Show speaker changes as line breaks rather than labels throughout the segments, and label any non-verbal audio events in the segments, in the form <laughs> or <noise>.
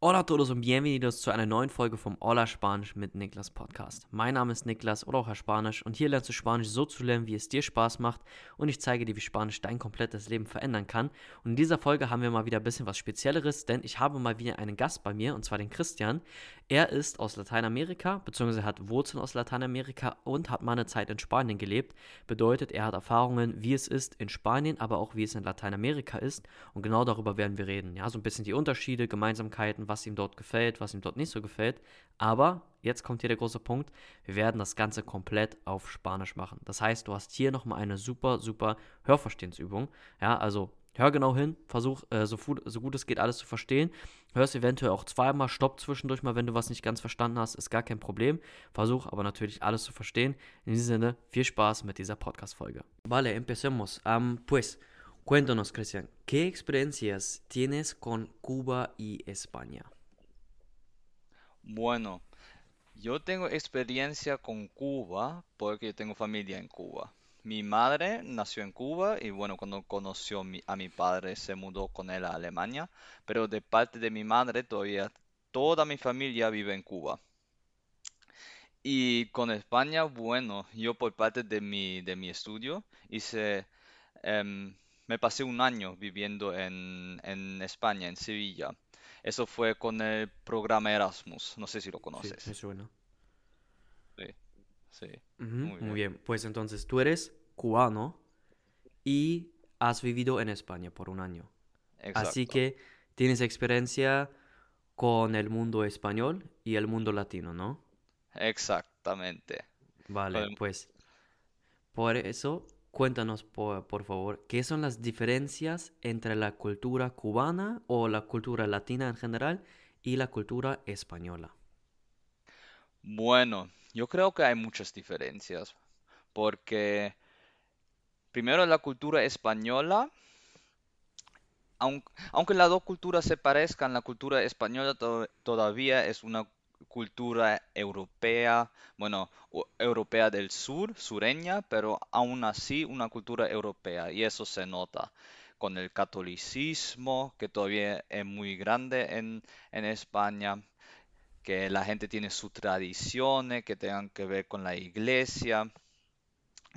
Hola todos und bienvenidos zu einer neuen Folge vom Hola Spanisch mit Niklas Podcast. Mein Name ist Niklas oder auch Herr Spanisch und hier lernst du Spanisch so zu lernen, wie es dir Spaß macht und ich zeige dir, wie Spanisch dein komplettes Leben verändern kann. Und in dieser Folge haben wir mal wieder ein bisschen was Spezielleres, denn ich habe mal wieder einen Gast bei mir und zwar den Christian. Er ist aus Lateinamerika, beziehungsweise hat Wurzeln aus Lateinamerika und hat mal eine Zeit in Spanien gelebt. Bedeutet, er hat Erfahrungen, wie es ist in Spanien, aber auch wie es in Lateinamerika ist und genau darüber werden wir reden. Ja, so ein bisschen die Unterschiede, Gemeinsamkeiten, was ihm dort gefällt, was ihm dort nicht so gefällt. Aber jetzt kommt hier der große Punkt, wir werden das Ganze komplett auf Spanisch machen. Das heißt, du hast hier nochmal eine super, super Hörverstehensübung. Ja, also hör genau hin, versuch äh, so, so, gut es geht alles zu verstehen. Hörst eventuell auch zweimal, stopp zwischendurch mal, wenn du was nicht ganz verstanden hast, ist gar kein Problem. Versuch aber natürlich alles zu verstehen. In diesem Sinne, viel Spaß mit dieser Podcast-Folge. Vale, empecemos. Um, pues, cuéntanos, Cristian, ¿qué experiencias tienes con Cuba y España?
Bueno, yo tengo experiencia con Cuba porque yo tengo familia en Cuba. Mi madre nació en Cuba y bueno, cuando conoció a mi padre se mudó con él a Alemania, pero de parte de mi madre todavía toda mi familia vive en Cuba. Y con España, bueno, yo por parte de mi, de mi estudio hice, em, me pasé un año viviendo en, en España, en Sevilla. Eso fue con el programa Erasmus. No sé si lo
Sí,
conoces.
me suena.
Sí, muy
muy
bien.
pues entonces tú eres cubano y has vivido en España por un año. Así que tienes experiencia con el mundo español y el mundo latino, ¿no?
Exactamente.
Vale, pues por eso cuéntanos por, por favor, ¿qué son las diferencias entre la cultura cubana o la cultura latina en general y la cultura española?
Bueno, yo creo que hay muchas diferencias, porque primero la cultura española, aun- aunque las dos culturas se parezcan, la cultura española to- todavía es una cultura europea, bueno, europea del sur, sureña, pero aún así una cultura europea, y eso se nota con el catolicismo, que todavía es muy grande en España, que la gente tiene sus tradiciones que tengan que ver con la iglesia,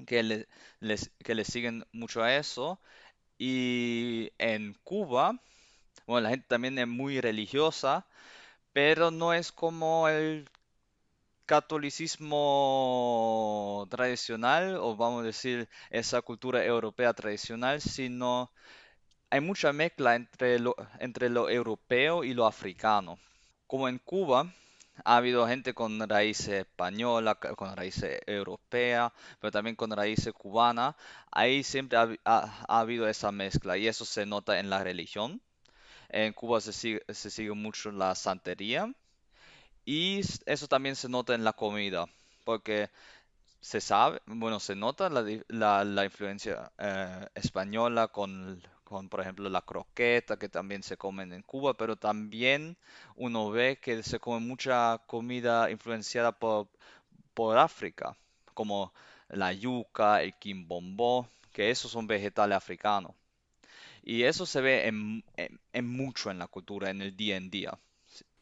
que le, les, que siguen mucho a eso. Y en Cuba, bueno, la gente también es muy religiosa, pero no es como el catolicismo tradicional, o vamos a decir esa cultura europea tradicional, sino hay mucha mezcla entre lo, entre lo europeo y lo africano. Como en Cuba, ha habido gente con raíces española, con raíces europeas, pero también con raíces cubanas. Ahí siempre ha, ha- ha habido esa mezcla y eso se nota en la religión. En Cuba se sigue, se sigue mucho la santería y eso también se nota en la comida, porque se sabe, bueno, se nota la- la influencia eh, española con, con, por ejemplo, la croqueta que también se comen en Cuba, pero también uno ve que se come mucha comida influenciada por, por África, como la yuca, el quimbombó, que esos son vegetales africanos. Y eso se ve en, en- en mucho en la cultura, en el día en día.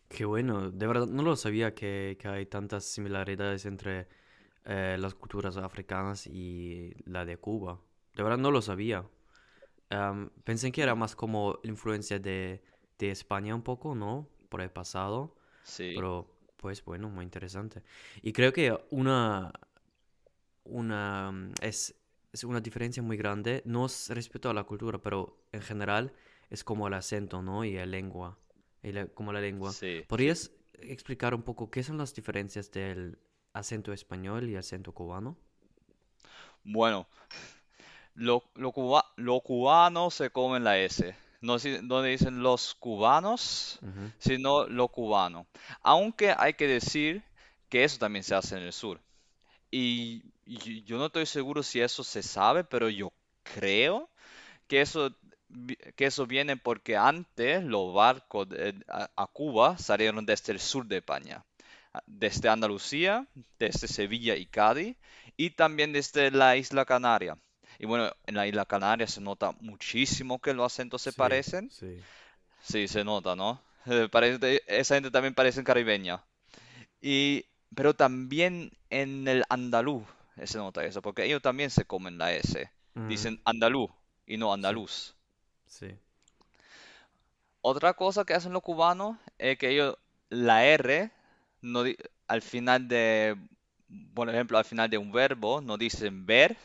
Qué bueno, de verdad no lo sabía que, que hay tantas similaridades entre eh, las culturas africanas y la de Cuba. De verdad no lo sabía. Pensé que era más como influencia de, de España un poco, ¿no? Por el pasado,
Sí,
pero pues bueno, muy interesante. Y creo que una, una, es, es una diferencia muy grande, no es respecto a la cultura, pero en general es como el acento, ¿no? Y la lengua, y la- como la lengua.
sí.
¿Podrías explicar un poco qué son las diferencias del acento español y acento cubano?
Bueno, Lo, lo, cuba- lo cubano se come en la S. No, no dicen los cubanos, sino lo cubano. Aunque hay que decir que eso también se hace en el sur. Y, yo no estoy seguro si eso se sabe, pero yo creo que eso, que eso viene porque antes los barcos de- a, a Cuba salieron desde el sur de España, desde Andalucía, desde Sevilla y Cádiz, y también desde la isla Canaria. Y bueno, en la isla Canaria se nota muchísimo que los acentos se
Sí,
parecen.
sí.
Sí, se nota, ¿no? <laughs> parece- esa gente también parece caribeña. Y, pero también en el andaluz se nota eso, porque ellos también se comen la S.
Mm,
Dicen andaluz y no andaluz.
sí.
Otra cosa que hacen los cubanos es que ellos la R no al final de, por ejemplo, al final de un verbo no dicen ver,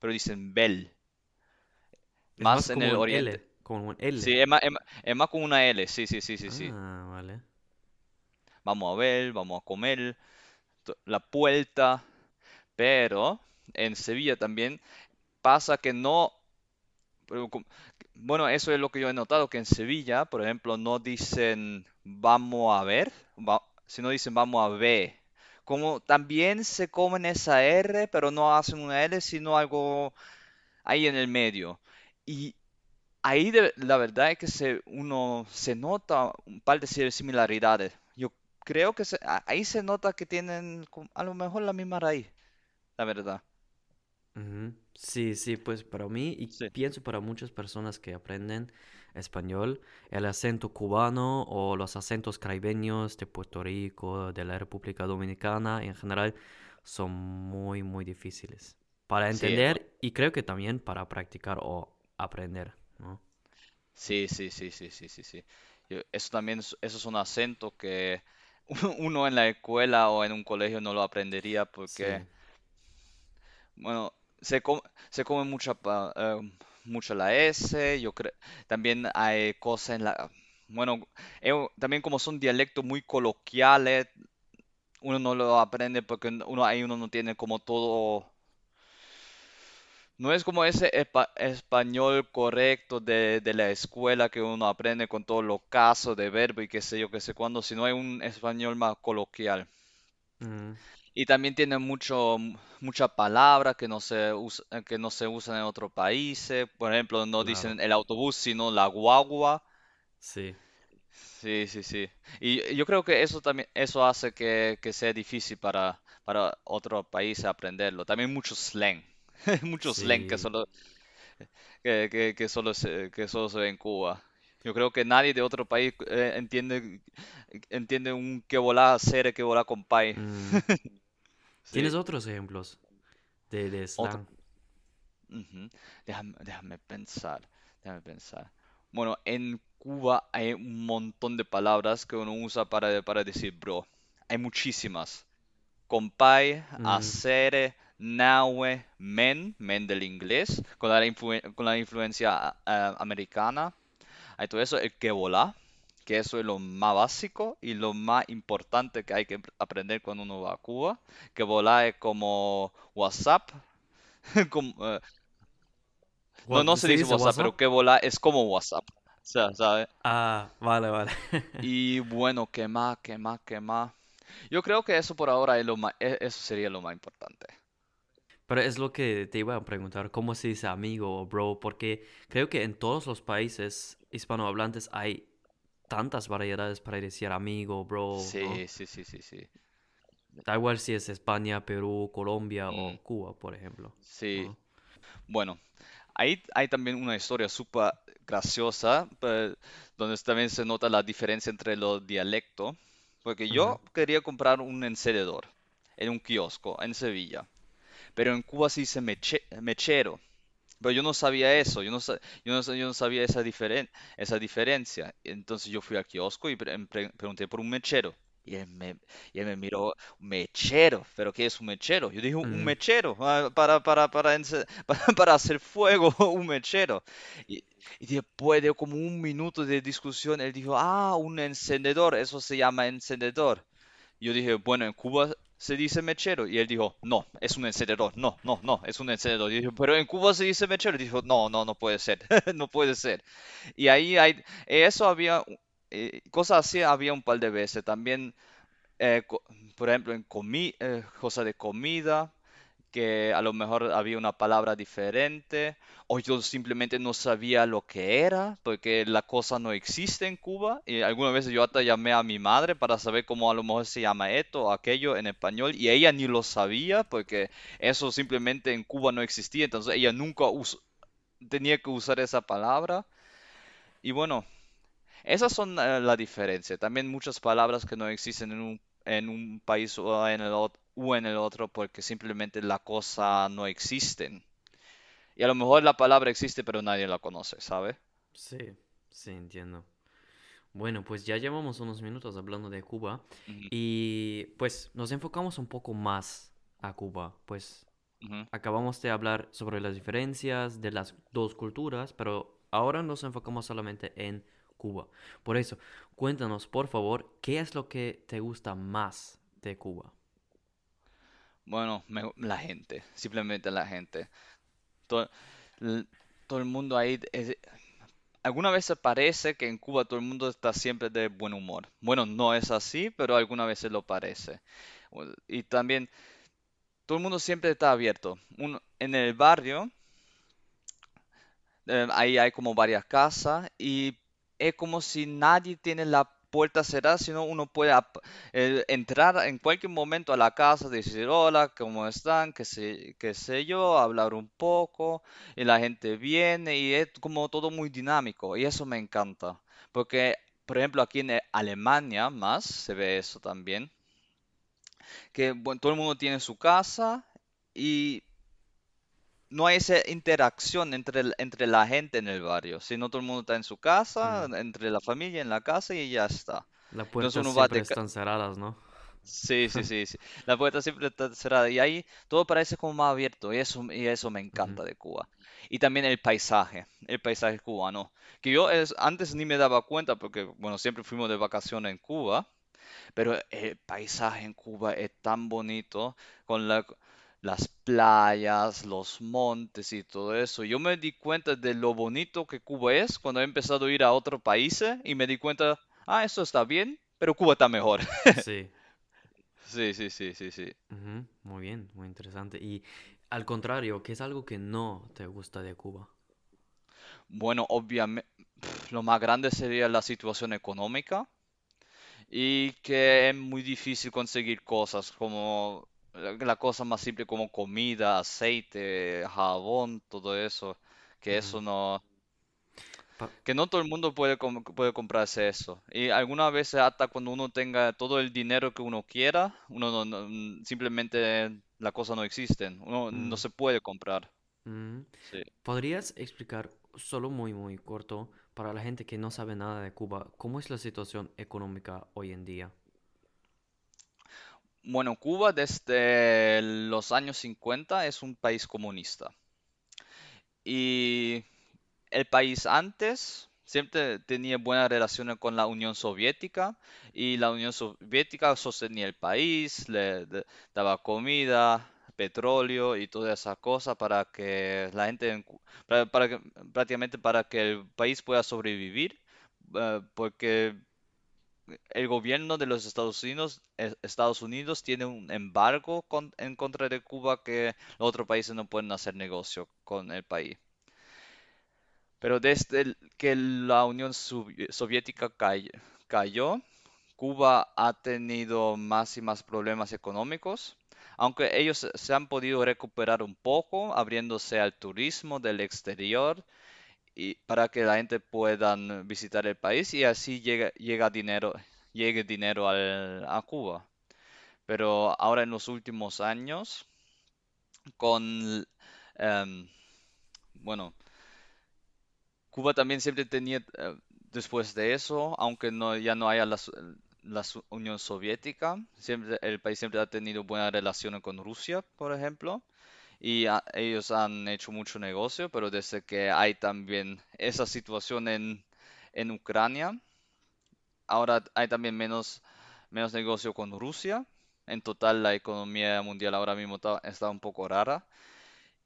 pero dicen bel.
Es más
Más en
como
el
un
oriente.
L, como un L.
Sí, es más, es más una L. Sí, sí, sí, sí, sí.
Ah, vale.
Vamos a ver, vamos a comer, la puerta. Pero en Sevilla también pasa que no, bueno, eso es lo que yo he notado, que en Sevilla, por ejemplo, no dicen vamos a ver, sino dicen vamos a ver. Como también se comen esa R, pero no hacen una L, sino algo ahí en el medio. Y ahí de- la verdad es que se, uno se nota un par de si- similaridades. Yo creo que se- ahí se nota que tienen a lo mejor la misma raíz, la verdad.
Sí, sí, pues para mí y
Sí.
pienso para muchas personas que aprenden español, el acento cubano o los acentos caribeños de Puerto Rico, de la República Dominicana en general, son muy, muy difíciles para
Sí,
entender y creo que también para practicar o aprender, ¿no?
Sí, sí, sí, sí, sí, sí, sí. Eso también, es- eso es un acento que <laughs> uno en la escuela o en un colegio no lo aprendería porque,
Sí,
bueno, se come, se come mucha, eh, mucho la S, yo creo, también hay cosas en la, bueno, eh, también como son dialectos muy coloquiales, uno no lo aprende porque uno ahí uno no tiene como todo No es como ese espa- español correcto de, de la escuela que uno aprende con todos los casos de verbo y qué sé yo, qué sé cuándo, sino hay un español más coloquial.
mm,
Y también tiene mucho, mucha palabra que no se usa, que no se usan en otros países. Por ejemplo, no
claro,
dicen el autobús, sino la guagua.
sí,
Sí, sí, sí. Y yo creo que eso también, eso hace que, que sea difícil para, para otros países aprenderlo. También mucho slang. <laughs> Mucho slang que solo, que, que, que solo se, que solo se ve en Cuba. Yo creo que nadie de otro país eh, entiende, entiende un que volá hacer, que volá compay.
mm. <laughs>
Sí,
¿Tienes otros ejemplos de, de slang?
ujú. Déjame, déjame pensar, déjame pensar. Bueno, en Cuba hay un montón de palabras que uno usa para, para decir bro. Hay muchísimas. Compay,
Mm,
hacer, nahue, men, men del inglés, con la, influ- con la influencia ah, americana. Hay todo eso, el que volá, que eso es lo más básico y lo más importante que hay que aprender cuando uno va a Cuba. Que volá es como WhatsApp, <laughs> como, eh, no, no se
¿Se
dice WhatsApp,
WhatsApp?
pero que volá es como WhatsApp. O sea, ¿sabe?
Ah, vale, vale. <laughs>
Y bueno, ¿qué más? ¿Qué más? ¿Qué más? Yo creo que eso por ahora es lo más, e- eso sería lo más importante.
Pero es lo que te iba a preguntar, ¿cómo se dice amigo o bro? Porque creo que en todos los países hispanohablantes hay tantas variedades para decir amigo, bro, ¿no?
Sí, sí, sí, sí, sí.
Da igual si es España, Perú, Colombia
Mm,
o Cuba, por ejemplo,
sí.
¿no?
Bueno, ahí hay también una historia súper graciosa, donde también se nota la diferencia entre los dialectos, porque yo quería comprar un encendedor en un kiosco en Sevilla, pero en Cuba se dice meche- mechero, pero yo no sabía eso, yo no, yo no, yo no sabía esa diferen- esa diferencia, entonces yo fui al kiosco y pre- pre- pregunté por un mechero. Y él me, y él me miró, mechero, ¿pero qué es un mechero? Yo dije, un mechero, ah, para, para, para, <laughs> para hacer fuego, <laughs> un mechero. Y, y después de como un minuto de discusión, él dijo, ah, un encendedor, eso se llama encendedor. Yo dije, bueno, en Cuba se dice mechero. Y él dijo, no, es un encendedor. No, no, no, es un encendedor. Y yo dije, pero en Cuba se dice mechero. Y dijo, no, no, no puede ser. <laughs> No puede ser. Y ahí hay, eso había, eh, cosas así había un par de veces. También, eh, por ejemplo, en comi eh, cosas de comida que a lo mejor había una palabra diferente, o yo simplemente no sabía lo que era, porque la cosa no existe en Cuba. Y algunas veces yo hasta llamé a mi madre para saber cómo a lo mejor se llama esto o aquello en español, y ella ni lo sabía, porque eso simplemente en Cuba no existía, entonces ella nunca tenía que usar esa palabra. Y bueno, Esas son eh, la diferencia. También muchas palabras que no existen en un, en un país o en el, ot- o en el otro porque simplemente la cosa no existen. Y a lo mejor la palabra existe pero nadie la conoce, ¿sabe?
Sí, sí, entiendo. Bueno, pues ya llevamos unos minutos hablando de Cuba y pues nos enfocamos un poco más a Cuba. Pues acabamos de hablar sobre las diferencias de las dos culturas, pero ahora nos enfocamos solamente en Cuba. Por eso, cuéntanos, por favor, ¿qué es lo que te gusta más de Cuba?
Bueno, la gente, simplemente la gente. Todo, todo el mundo ahí, es- alguna vez parece que en Cuba todo el mundo está siempre de buen humor. Bueno, no es así, pero alguna veces lo parece. Y también todo el mundo siempre está abierto. En el barrio, eh, ahí hay como varias casas y es como si nadie tiene la puerta cerrada, sino uno puede entrar en cualquier momento a la casa, decir hola, ¿cómo están? Qué sé, qué sé yo, hablar un poco y la gente viene y es como todo muy dinámico y eso me encanta. Porque, por ejemplo, aquí en eh, Alemania más se ve eso también, que bueno, todo el mundo tiene su casa. Y no hay esa interacción entre, el- entre la gente en el barrio, sino todo el mundo está en su casa,
Mm,
entre la familia en la casa y ya está.
Las puertas
va
siempre
de...
están cerradas, ¿no?
Sí, sí, <laughs> sí, sí. La puerta siempre está cerrada y ahí todo parece como más abierto y eso, y eso me encanta de Cuba. Y también el paisaje, el paisaje cubano, que yo es, antes ni me daba cuenta porque, bueno, siempre fuimos de vacaciones en Cuba pero el paisaje en Cuba es tan bonito con la- las playas, los montes y todo eso. Yo me di cuenta de lo bonito que Cuba es cuando he empezado a ir a otros países y me di cuenta, ah, eso está bien, pero Cuba está mejor. <laughs>
Sí.
Sí, sí, sí, sí,
Muy bien, muy interesante. Y al contrario, ¿qué es algo que no te gusta de Cuba?
Bueno, obviamente, lo más grande sería la situación económica. y que es muy difícil conseguir cosas como la, la cosa más simple como comida, aceite, jabón, todo eso, que eso no, que no todo el mundo puede, com- puede comprarse eso. Y algunas veces hasta cuando uno tenga todo el dinero que uno quiera, uno no, no- simplemente la cosa no existen, uno no
mm,
se puede comprar.
mm.
Sí.
¿Podrías explicar solo muy, muy corto para la gente que no sabe nada de Cuba, cómo es la situación económica hoy en día?
Bueno, Cuba desde los años 50 es un país comunista. Y El país antes siempre tenía buenas relaciones con la Unión Soviética y la Unión Soviética sostenía el país, le daba comida, petróleo y todas esas cosas para que la gente, para que- prácticamente para que el país pueda sobrevivir, eh, porque el gobierno de los Estados Unidos, Unidos tiene un embargo en contra de Cuba que los otros países no pueden hacer negocio con el país. Pero desde que la Unión Sovi- Soviética cay- cayó, Cuba ha tenido más y más problemas económicos, aunque ellos se han podido recuperar un poco, abriéndose al turismo del exterior y para que la gente pueda visitar el país y así llega, llega dinero, llegue dinero al- a Cuba. Pero ahora en los últimos años, con, em, bueno, Cuba también siempre tenía, eh, después de eso, aunque no, ya no haya la, la Unión Soviética, siempre, el país siempre ha tenido buenas relaciones con Rusia, por ejemplo, y ha- ellos han hecho mucho negocio, pero desde que hay también esa situación en, en Ucrania, ahora hay también menos, menos negocio con Rusia. En total, la economía mundial ahora mismo está, está un poco rara.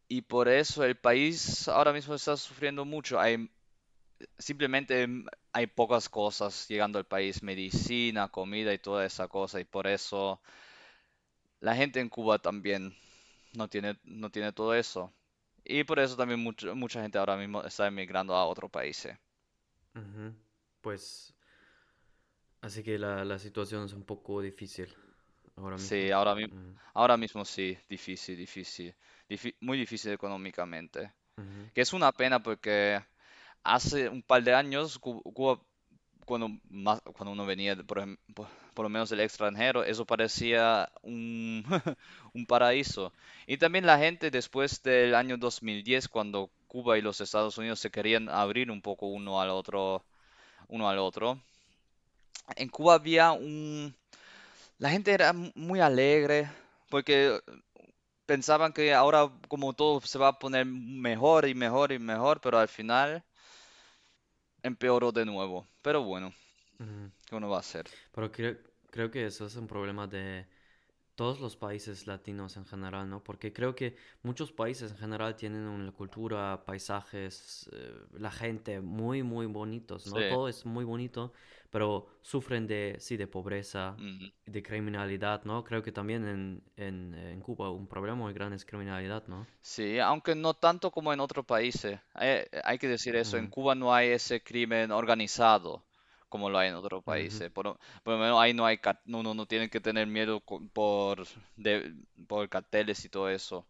Y por eso el país ahora mismo está sufriendo mucho. Hay Simplemente hay pocas cosas llegando al país, medicina, comida y toda esa cosa, y por eso la gente en Cuba también no tiene, no tiene todo eso. Y por eso también mucho- mucha gente ahora mismo está emigrando a otros países.
Ujú, Pues así que la, la situación es un poco difícil ahora
Sí, ahora, mi- ahora mismo sí, difícil, difícil, muy difícil económicamente. Que es una pena porque hace un par de años Cu- Cuba cuando, más, cuando uno venía, por, por, lo menos del extranjero, eso parecía un, <laughs> un paraíso. Y también la gente después del año 2010, cuando Cuba y los Estados Unidos se querían abrir un poco uno al otro, uno al otro, en Cuba había un... La gente era mu- muy alegre porque pensaban que ahora como todo se va a poner mejor y mejor y mejor, pero al final empeoró de nuevo. Pero bueno. ¿qué uno va a hacer?
Pero creo, creo que eso es un problema de todos los países latinos en general, ¿no? Porque creo que muchos países en general tienen una cultura, paisajes, eh, la gente muy, muy bonitos,
Sí.
¿no? Todo es muy bonito, pero sufren de, sí, de pobreza, de criminalidad, ¿no? Creo que también en, en, en Cuba un problema muy grande es criminalidad, ¿no?
Sí, aunque no tanto como en otros países. Hay, hay que decir eso, en Cuba no hay ese crimen organizado como lo hay en otros países. Por, lo por lo menos ahí no hay, no, no, no tienen que tener miedo por, de, por carteles y todo eso.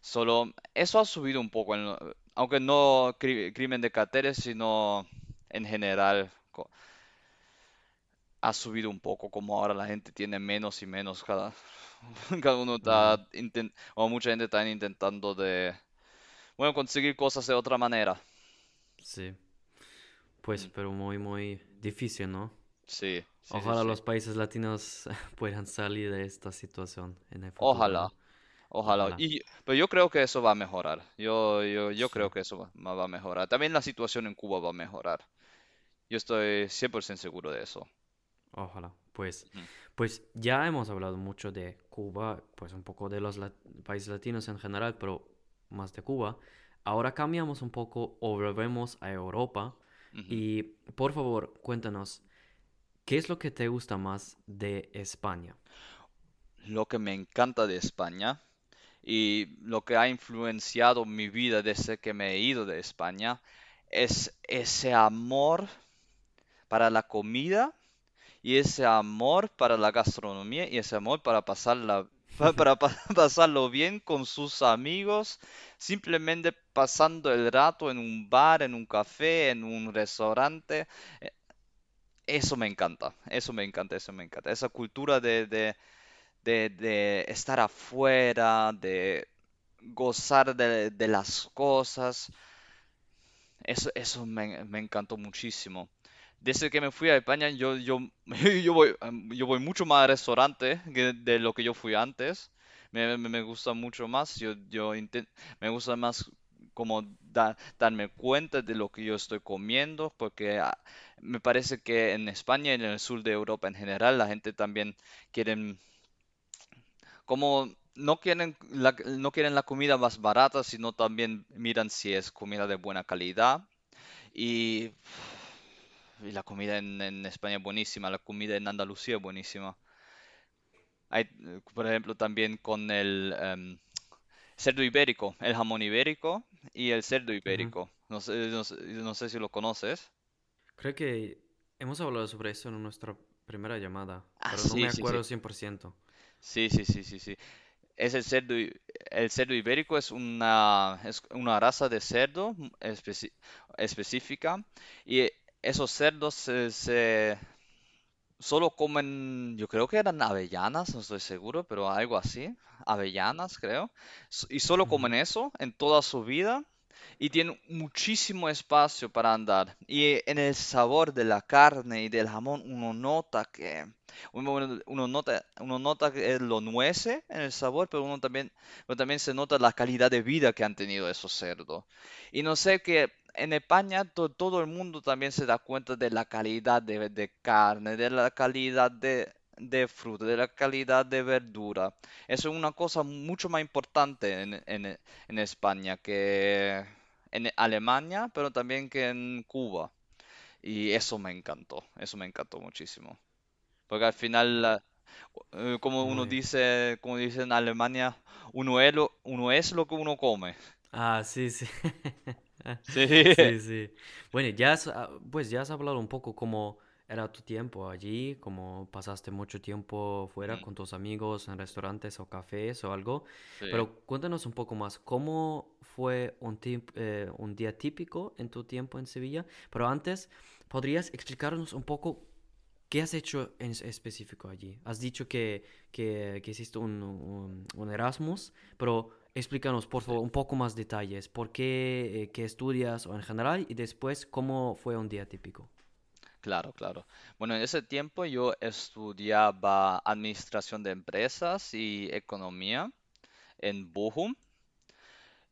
Solo, eso ha subido un poco, en aunque no cri- crimen de carteles, sino en general ha subido un poco, como ahora la gente tiene menos y menos cada, <laughs> cada uno está, o mucha gente está intentando de, bueno, conseguir cosas de otra manera.
Sí, pues, pero muy, muy difícil, ¿no?
Sí,
Ojalá
sí.
los países latinos <laughs> puedan salir de esta situación en el futuro,
Ojalá, ojalá.
Ojalá.
Y, pero yo creo que eso va a mejorar. Yo, yo, yo creo que eso va, va a mejorar. También la situación en Cuba va a mejorar. Yo estoy 100% seguro de eso.
ojalá. Pues, pues ya hemos hablado mucho de Cuba, pues un poco de los lat- países latinos en general, pero más de Cuba. Ahora cambiamos un poco o volvemos a Europa. Y por favor, cuéntanos, ¿qué es lo que te gusta más de España?
Lo que me encanta de España y lo que ha influenciado mi vida desde que me he ido de España es ese amor para la comida y ese amor para la gastronomía y ese amor para pasarla, pa- para, pa- <laughs> pasarlo bien con sus amigos, simplemente pasando el rato en un bar, en un café, en un restaurante. Eh, Eso me encanta, eso me encanta, eso me encanta. Esa cultura de, de, de, de estar afuera, de gozar de, de las cosas. Eso, eso me, me encantó muchísimo. Desde que me fui a España, yo, yo, <laughs> yo voy, yo voy mucho más a restaurantes que de lo que yo fui antes. Me, gusta mucho más. Yo, yo me gusta más como da- darme cuenta de lo que yo estoy comiendo, porque ah, me parece que en España y en el sur de Europa en general, la gente también quieren como no quieren la, no quieren la comida más barata, sino también miran si es comida de buena calidad. Y, y la comida en, en España es buenísima, la comida en Andalucía es buenísima. Hay, por ejemplo, también con el em, cerdo ibérico, el jamón ibérico y el cerdo ibérico. No sé, no sé, no sé si lo conoces.
Creo que hemos hablado sobre eso en nuestra primera llamada,
Ah,
pero no me
sí, sí, sí.
acuerdo 100%.
Sí, sí, sí, sí, sí. Es el cerdo, i- el cerdo ibérico es una, es una raza de cerdo mm, especi- específica y esos cerdos se, se- solo comen, yo creo que eran avellanas, no estoy seguro, pero algo así, avellanas creo, y solo comen eso en toda su vida y tienen muchísimo espacio para andar. Y en el sabor de la carne y del jamón uno nota que uno, nota, uno nota que es lo nuece en el sabor, pero uno también, pero también se nota la calidad de vida que han tenido esos cerdos. Y no sé que en España to- todo el mundo también se da cuenta de la calidad de, de carne, de la calidad de, de fruta, de la calidad de verdura. Eso es una cosa mucho más importante en, en- en España que en Alemania, pero también que en Cuba. Y eso me encantó, eso me encantó muchísimo. Porque al final, eh, como uno dice, como dice en Alemania, uno es lo, uno es lo que uno come.
Ah, sí, sí. <laughs> <laughs>
Sí,
Sí, sí. Bueno, ya has, ah, pues ya has hablado un poco como era tu tiempo allí? Como pasaste mucho tiempo fuera con tus amigos en restaurantes o cafés o algo.
sí,
Pero cuéntanos un poco más, ¿cómo fue un, eh, un día típico en tu tiempo en Sevilla? Pero antes, ¿podrías explicarnos un poco qué has hecho en es- específico allí? Has dicho que, que, que hiciste un, un- un Erasmus, pero explícanos, por favor, un poco más detalles. ¿Por qué, eh, qué estudias o en general? Y después, ¿cómo fue un día típico?
Claro, claro. Bueno, en ese tiempo yo estudiaba administración de empresas y economía en Bochum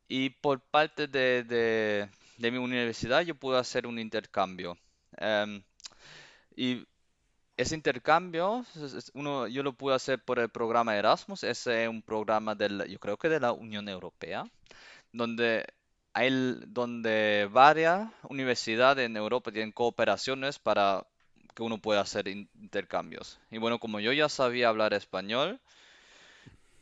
y por parte de, de- de mi universidad yo pude hacer un intercambio. Em, y ese intercambio, uno, yo lo pude hacer por el programa Erasmus, ese es un programa del, yo creo que de la Unión Europea, donde hay, donde varias universidades en Europa tienen cooperaciones para que uno pueda hacer in- intercambios. Y bueno, como yo ya sabía hablar español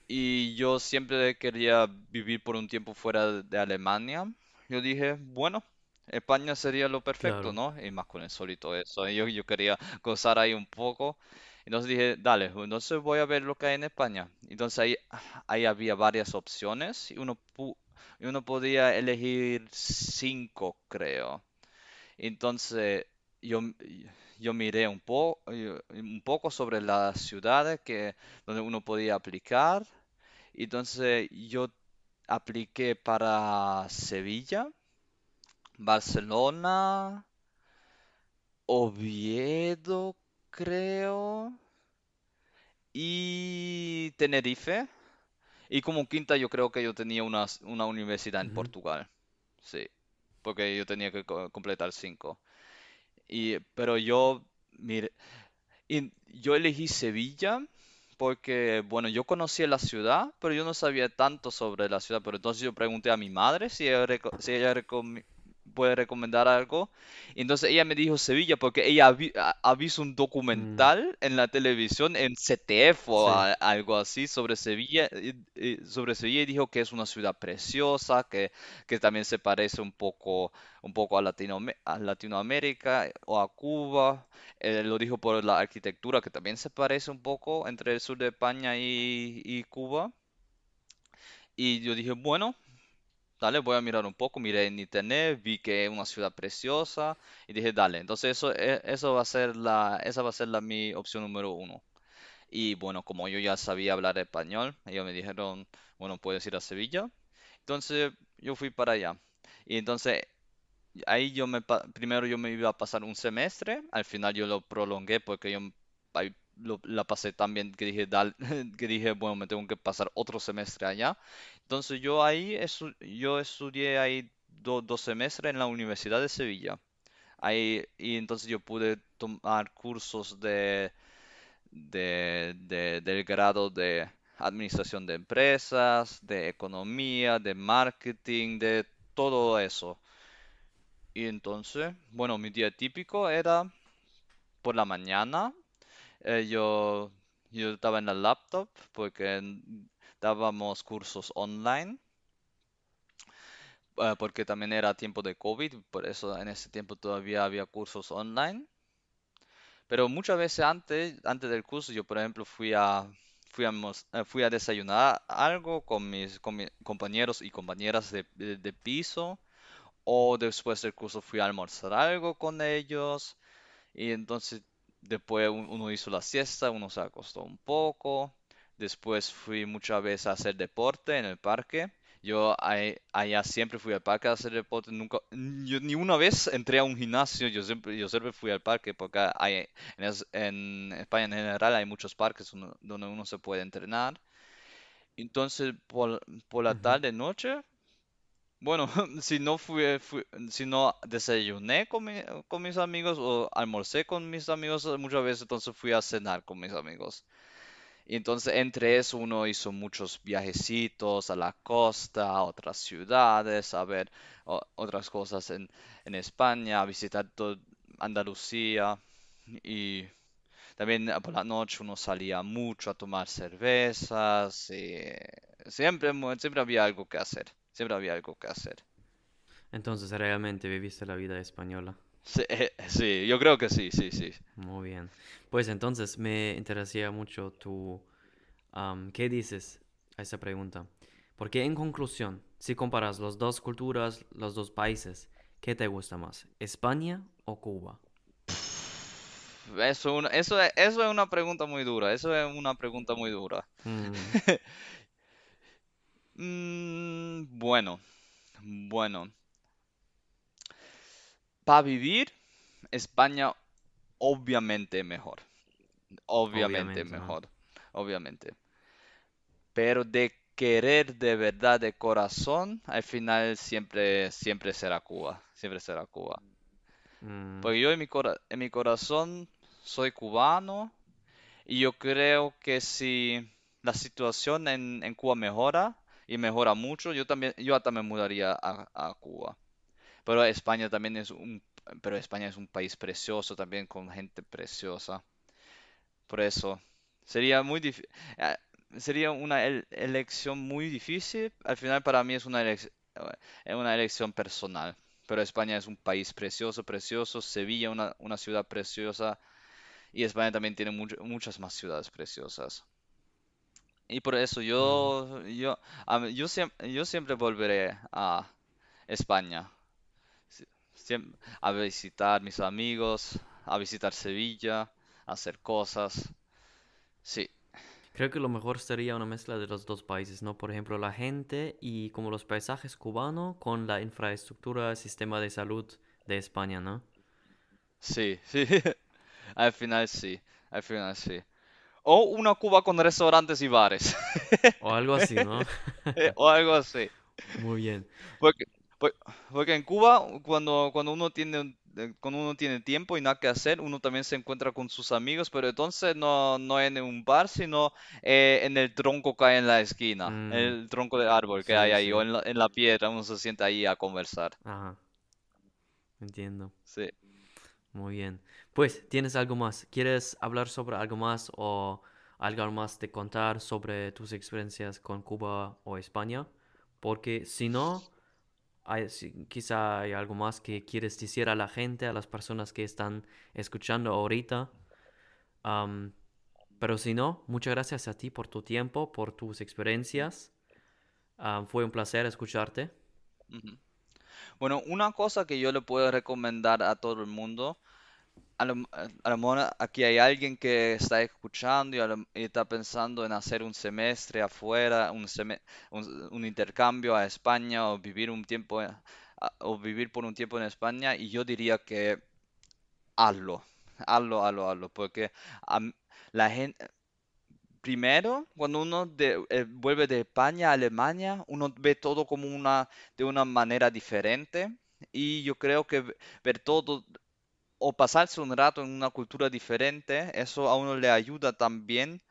y yo siempre quería vivir por un tiempo fuera de Alemania, yo dije, bueno, España sería lo perfecto,
Claro.
¿no? Y más con el sol y todo eso. Yo, yo quería gozar ahí un poco. Entonces dije, dale, entonces voy a ver lo que hay en España. Entonces ahí, ahí había varias opciones y uno, pu- y uno podía elegir cinco, creo. Entonces yo, yo miré un poco, un poco sobre las ciudades que, donde uno podía aplicar. Entonces yo apliqué para Sevilla, Barcelona, Oviedo, creo, y Tenerife. Y como quinta yo creo que yo tenía una, una universidad en Portugal. Sí, porque yo tenía que co- completar cinco. Y, pero yo, mire, y yo elegí Sevilla porque, bueno, yo conocía la ciudad, pero yo no sabía tanto sobre la ciudad. Pero entonces yo pregunté a mi madre si ella, reco- si ella puede recomendar algo. Y entonces ella me dijo Sevilla porque ella ha, vi- ha- ha visto un
mm,
documental en la televisión, en CTF o
sí,
a- algo así sobre Sevilla, y- y- sobre Sevilla y dijo que es una ciudad preciosa, que, que también se parece un poco, un poco a Latinoam- a Latinoamérica o a Cuba. Eh, lo dijo por la arquitectura, que también se parece un poco entre el sur de España y, y Cuba. Y yo dije, bueno, dale, voy a mirar un poco. Miré en internet, vi que es una ciudad preciosa y dije, dale. Entonces eso, e- eso va a ser la, esa va a ser la, mi opción número uno. Y bueno, como yo ya sabía hablar español, ellos me dijeron, bueno, puedes ir a Sevilla. Entonces yo fui para allá. Y entonces Ahí yo me, primero yo me iba a pasar un semestre, al final yo lo prolongué porque yo la pasé tan bien que dije, <laughs> que dije, bueno, me tengo que pasar otro semestre allá. Entonces yo ahí, yo estudié ahí do- dos semestres en la Universidad de Sevilla. Ahí, y entonces yo pude tomar cursos de, de, de- del grado de administración de empresas, de economía, de marketing, de todo eso. Y entonces, bueno, mi día típico era por la mañana. eh, yo, yo estaba en la laptop porque dábamos cursos online, eh, porque también era tiempo de COVID, por eso en ese tiempo todavía había cursos online. Pero muchas veces antes, antes del curso, yo por ejemplo fui a, fui a, eh, fui a desayunar algo con mis, con mis compañeros y compañeras de, de de piso, o después del curso fui a almorzar algo con ellos. Y entonces después un- uno hizo la siesta, uno se acostó un poco. Después fui muchas veces a hacer deporte en el parque. Yo allá siempre fui al parque a hacer deporte. Nunca, yo ni una vez entré a un gimnasio. Yo siempre, yo siempre fui al parque porque hay, en, es- en España en general hay muchos parques uno- donde uno se puede entrenar. Entonces por, por la tarde, noche, bueno, <laughs> si no fui, si no desayuné con, mi- con mis amigos o almorcé con mis amigos eh, muchas veces, entonces fui a cenar con mis amigos. Y entonces entre eso uno hizo muchos viajecitos a la costa, a otras ciudades, a ver otras cosas en, España, a visitar Andalucía. Y también eh, por la noche uno salía mucho a tomar cervezas y siempre, mu- siempre había algo que hacer. Siempre había algo que hacer.
Entonces realmente viviste la vida española.
Sí, eh, <laughs> sí, yo creo que sí, sí, sí.
Muy bien. Pues entonces me interesaría mucho tu... ¿qué dices a esa pregunta? Porque en conclusión, si comparas las dos culturas, los dos países, ¿qué te gusta más? ¿España o Cuba?
Eso, una- eso, es- eso es una pregunta muy dura, eso es una pregunta muy dura.
Mm, <laughs>
Mm, bueno, bueno. Para vivir, España obviamente mejor, obviamente
obviamente, ¿no?
mejor, obviamente. Pero de querer de verdad, de corazón, al final siempre, siempre será Cuba, siempre será Cuba.
Mm,
Porque yo en mi cora- en mi corazón soy cubano y yo creo que si la situación en, en Cuba mejora y mejora mucho, yo también, yo hasta me mudaría a, Cuba. Pero España también es un, pero España es un país precioso también con gente preciosa. Por eso sería muy eh, sería una el- elección muy difícil. Al final para mí es una eh, una elección personal. Pero España es un país precioso, precioso. Sevilla una, una ciudad preciosa y España también tiene much- muchas más ciudades preciosas. Y por eso yo yo yo siempre yo siempre volveré a España. Siem- a visitar mis amigos, a visitar Sevilla, a hacer cosas. Sí,
Creo que lo mejor sería una mezcla de los dos países, ¿no? Por ejemplo, la gente y como los paisajes cubanos con la infraestructura, sistema de salud de España, ¿no?
sí, <laughs> sí. Al final sí, al final sí. O una Cuba con restaurantes y bares.
O algo así, ¿no? <laughs>
O algo así.
Muy bien.
Porque, por- porque en Cuba, cuando, cuando uno tiene, eh, cuando uno tiene tiempo y nada que hacer, uno también se encuentra con sus amigos, pero entonces no, no en un bar, sino eh, en el tronco que hay en la esquina,
Mm,
el tronco de árbol que hay
sí,
ahí, o en la, en la piedra, uno se sienta ahí a conversar.
Ajá, entiendo.
Sí.
Muy bien. Pues, ¿tienes algo más? ¿Quieres hablar sobre algo más o algo más de contar sobre tus experiencias con Cuba o España? Porque si no, hay, quizá hay algo más que quieres decir a la gente, a las personas que están escuchando ahorita. Pero si no, muchas gracias a ti por tu tiempo, por tus experiencias. Fue un placer escucharte.
Bueno, una cosa que yo le puedo recomendar a todo el mundo A lo, mejor aquí hay alguien que está escuchando y, está pensando en hacer un semestre afuera, un, un, intercambio a España o vivir un tiempo a- o vivir por un tiempo en España y yo diría que hazlo, hazlo, hazlo, hazlo, porque la gente, primero, cuando uno de- eh, vuelve de España a Alemania, uno ve todo como una, de una manera diferente. Y yo creo que ve- ver todo o pasarse un rato en una cultura diferente, eso a uno le ayuda también.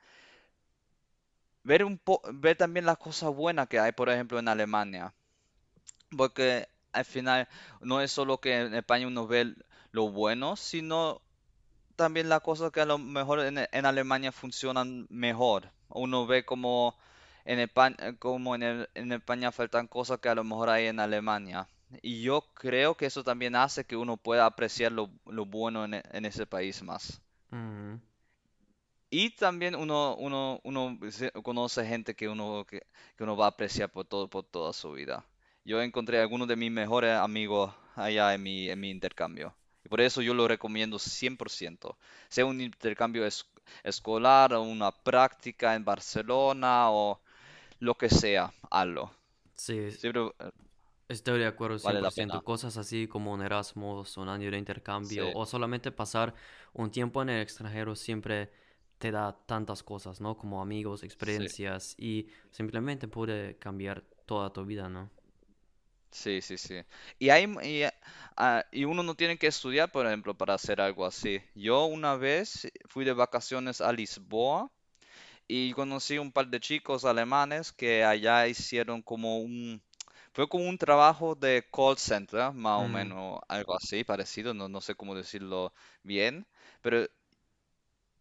Ver un po- ver también las cosas buenas que hay, por ejemplo, en Alemania, porque al final no es solo que en España uno ve lo bueno, sino también las cosas que a lo mejor en, en Alemania funcionan mejor. Uno ve como en España, como en, el- en España faltan cosas que a lo mejor hay en Alemania. Y yo creo que eso también hace que uno pueda apreciar lo, lo bueno en, en ese país más. Y también uno, uno, uno se- conoce gente que uno, que, que uno va a apreciar por todo, por toda su vida. Yo encontré algunos de mis mejores amigos allá en mi, en mi intercambio. Y por eso yo lo recomiendo 100%. Sea un intercambio es- escolar o una práctica en Barcelona o lo que sea, hazlo.
sí,
Siempre eh,
Estoy de acuerdo
vale la
100%.
pena.
Cosas así como un Erasmus, un año de intercambio
Sí,
o solamente pasar un tiempo en el extranjero siempre te da tantas cosas, ¿no? Como amigos,
sí,
experiencias y simplemente puede cambiar toda tu vida, ¿no?
Sí, sí, sí. Y, hay, y, ah, y uno no tiene que estudiar, por ejemplo, para hacer algo así. Yo una vez fui de vacaciones a Lisboa y conocí un par de chicos alemanes que allá hicieron como un, fue como un trabajo de call center, más o
Mm,
menos algo así, parecido, no, no sé cómo decirlo bien, pero,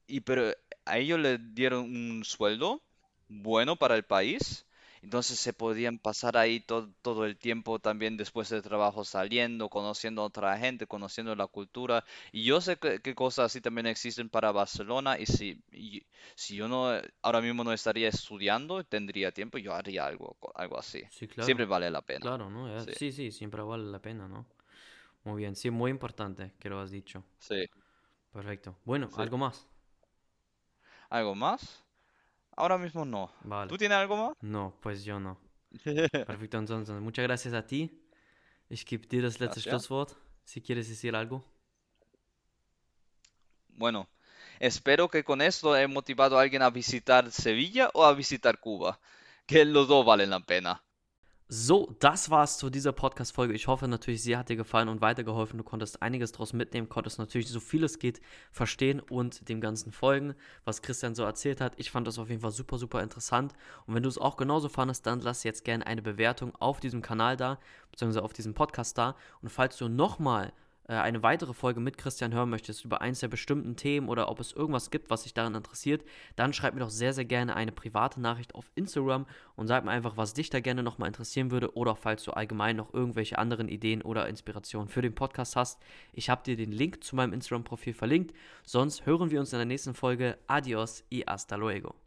y, pero a ellos les dieron un sueldo bueno para el país Entonces se podían pasar ahí todo, todo el tiempo también después del trabajo saliendo, conociendo a otra gente, conociendo la cultura. Y yo sé que, que cosas así también existen para Barcelona y si, y si yo no, ahora mismo no estaría estudiando, tendría tiempo, yo haría algo, algo así.
Sí,
Siempre
claro,
vale la pena.
claro, ¿no?
Sí,
Sí, sí, siempre vale la pena, ¿no? Muy bien, sí, muy importante que lo has dicho.
sí,
Perfecto. Bueno,
sí.
¿algo más?
¿Algo más? Ahora mismo no.
Vale.
¿Tú tienes algo más?
No, pues yo no. <laughs> Perfecto, entonces, muchas gracias a ti. Ich gebe dir das letzte
Gracias.
Schlusswort, si quieres decir algo.
Bueno, espero que con esto he motivado a alguien a visitar Sevilla o a visitar Cuba, que los dos valen la pena.
So, das war's zu dieser Podcast-Folge. Ich hoffe natürlich, sie hat dir gefallen und weitergeholfen. Du konntest einiges draus mitnehmen, konntest natürlich so viel es geht verstehen und dem Ganzen folgen, was Christian so erzählt hat. Ich fand das auf jeden Fall super, super interessant. Und wenn du es auch genauso fandest, dann lass jetzt gerne eine Bewertung auf diesem Kanal da, beziehungsweise auf diesem Podcast da. Und falls du nochmal eine weitere Folge mit Christian hören möchtest über eins der bestimmten Themen oder ob es irgendwas gibt, was dich daran interessiert, dann schreib mir doch sehr, sehr gerne eine private Nachricht auf Instagram und sag mir einfach, was dich da gerne nochmal interessieren würde oder falls du allgemein noch irgendwelche anderen Ideen oder Inspirationen für den Podcast hast. Ich habe dir den Link zu meinem Instagram-Profil verlinkt. Sonst hören wir uns in der nächsten Folge. Adios y hasta luego.